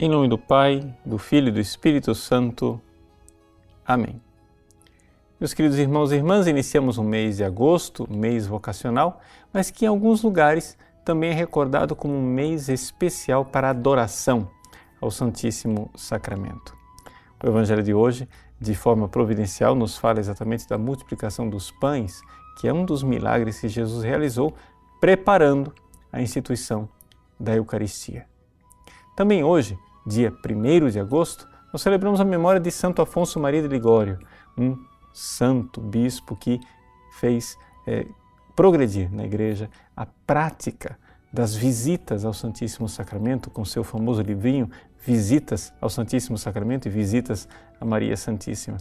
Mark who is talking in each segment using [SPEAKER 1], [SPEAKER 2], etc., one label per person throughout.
[SPEAKER 1] Em nome do Pai, do Filho e do Espírito Santo. Amém. Meus queridos irmãos e irmãs, iniciamos o mês de agosto, mês vocacional, mas que em alguns lugares também é recordado como um mês especial para adoração ao Santíssimo Sacramento. O Evangelho de hoje, de forma providencial, nos fala exatamente da multiplicação dos pães, que é um dos milagres que Jesus realizou, preparando a instituição da Eucaristia. Também hoje, dia 1 de agosto, nós celebramos a memória de Santo Afonso Maria de Ligório, um santo bispo que fez é, progredir na igreja a prática das visitas ao Santíssimo Sacramento, com seu famoso livrinho Visitas ao Santíssimo Sacramento e Visitas a Maria Santíssima.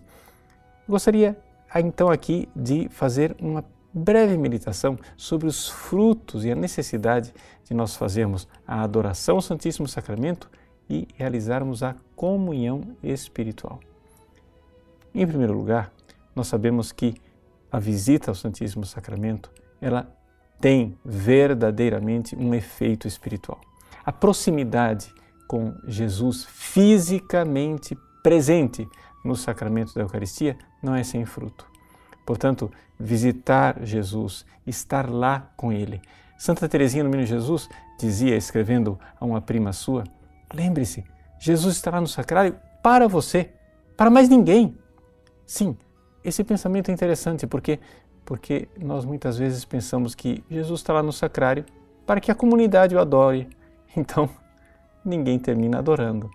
[SPEAKER 1] Gostaria então aqui de fazer uma breve meditação sobre os frutos e a necessidade de nós fazermos a adoração ao Santíssimo Sacramento e realizarmos a comunhão espiritual. Em primeiro lugar, nós sabemos que a visita ao Santíssimo Sacramento, ela tem verdadeiramente um efeito espiritual. A proximidade com Jesus fisicamente presente no sacramento da Eucaristia não é sem fruto. Portanto, visitar Jesus, estar lá com Ele. Santa Teresinha do Menino Jesus dizia, escrevendo a uma prima sua, Lembre-se, Jesus estará no sacrário para você, para mais ninguém. Sim, esse pensamento é interessante porque porque nós muitas vezes pensamos que Jesus está lá no sacrário para que a comunidade o adore. Então, ninguém termina adorando.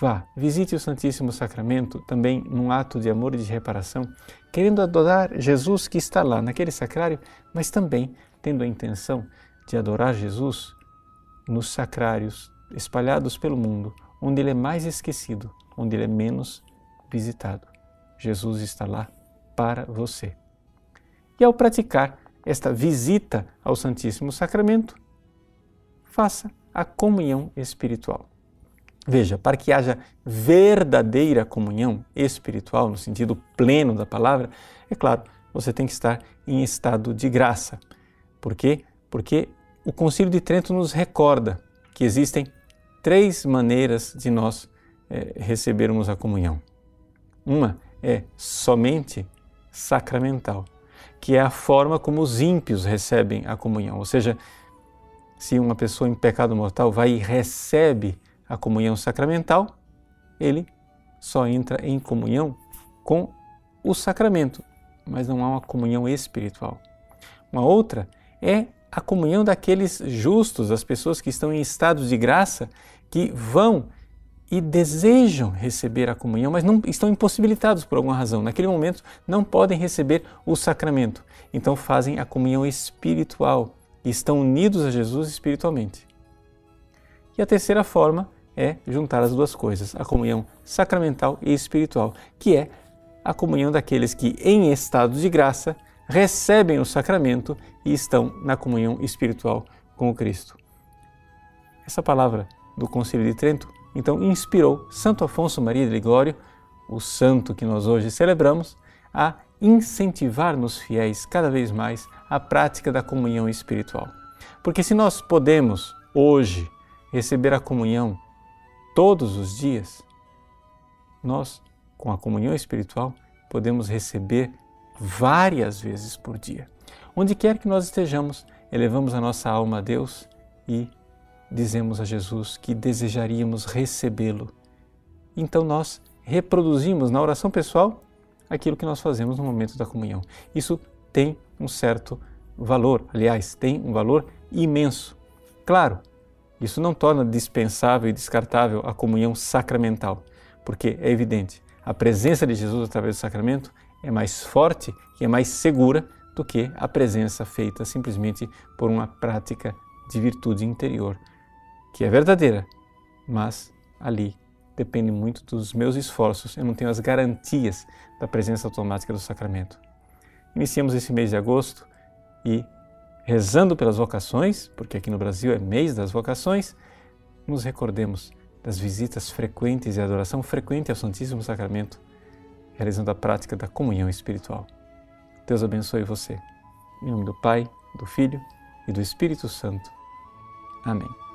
[SPEAKER 1] Vá, visite o Santíssimo Sacramento também num ato de amor e de reparação, querendo adorar Jesus que está lá naquele sacrário, mas também tendo a intenção de adorar Jesus nos sacrários espalhados pelo mundo, onde ele é mais esquecido, onde ele é menos visitado. Jesus está lá para você. E ao praticar esta visita ao Santíssimo Sacramento, faça a comunhão espiritual. Veja, para que haja verdadeira comunhão espiritual, no sentido pleno da palavra, é claro, você tem que estar em estado de graça. Por quê? Porque o Concílio de Trento nos recorda que existem três maneiras de nós é, recebermos a comunhão. Uma é somente sacramental, que é a forma como os ímpios recebem a comunhão. Ou seja, se uma pessoa em pecado mortal vai e recebe a comunhão sacramental, ele só entra em comunhão com o sacramento, mas não há uma comunhão espiritual. Uma outra é a comunhão daqueles justos, as pessoas que estão em estado de graça, que vão e desejam receber a comunhão, mas não estão impossibilitados por alguma razão. Naquele momento não podem receber o sacramento. Então fazem a comunhão espiritual estão unidos a Jesus espiritualmente. E a terceira forma é juntar as duas coisas, a comunhão sacramental e espiritual, que é a comunhão daqueles que, em estado de graça, recebem o sacramento e estão na comunhão espiritual com o Cristo. Essa palavra do Concílio de Trento, então inspirou Santo Afonso Maria de Ligório, o santo que nós hoje celebramos, a incentivar nos fiéis cada vez mais a prática da comunhão espiritual. Porque se nós podemos hoje receber a comunhão todos os dias, nós, com a comunhão espiritual, podemos receber várias vezes por dia. Onde quer que nós estejamos, elevamos a nossa alma a Deus e dizemos a Jesus que desejaríamos recebê-lo. Então nós reproduzimos na oração pessoal aquilo que nós fazemos no momento da comunhão. Isso tem um certo valor, aliás, tem um valor imenso. Claro, isso não torna dispensável e descartável a comunhão sacramental, porque é evidente, a presença de Jesus através do sacramento é mais forte e é mais segura do que a presença feita simplesmente por uma prática de virtude interior, que é verdadeira, mas ali depende muito dos meus esforços, eu não tenho as garantias da presença automática do sacramento. Iniciamos esse mês de agosto e rezando pelas vocações, porque aqui no Brasil é mês das vocações, nos recordemos das visitas frequentes e adoração frequente ao Santíssimo Sacramento, realizando a prática da comunhão espiritual. Deus abençoe você. Em nome do Pai, do Filho e do Espírito Santo. Amém.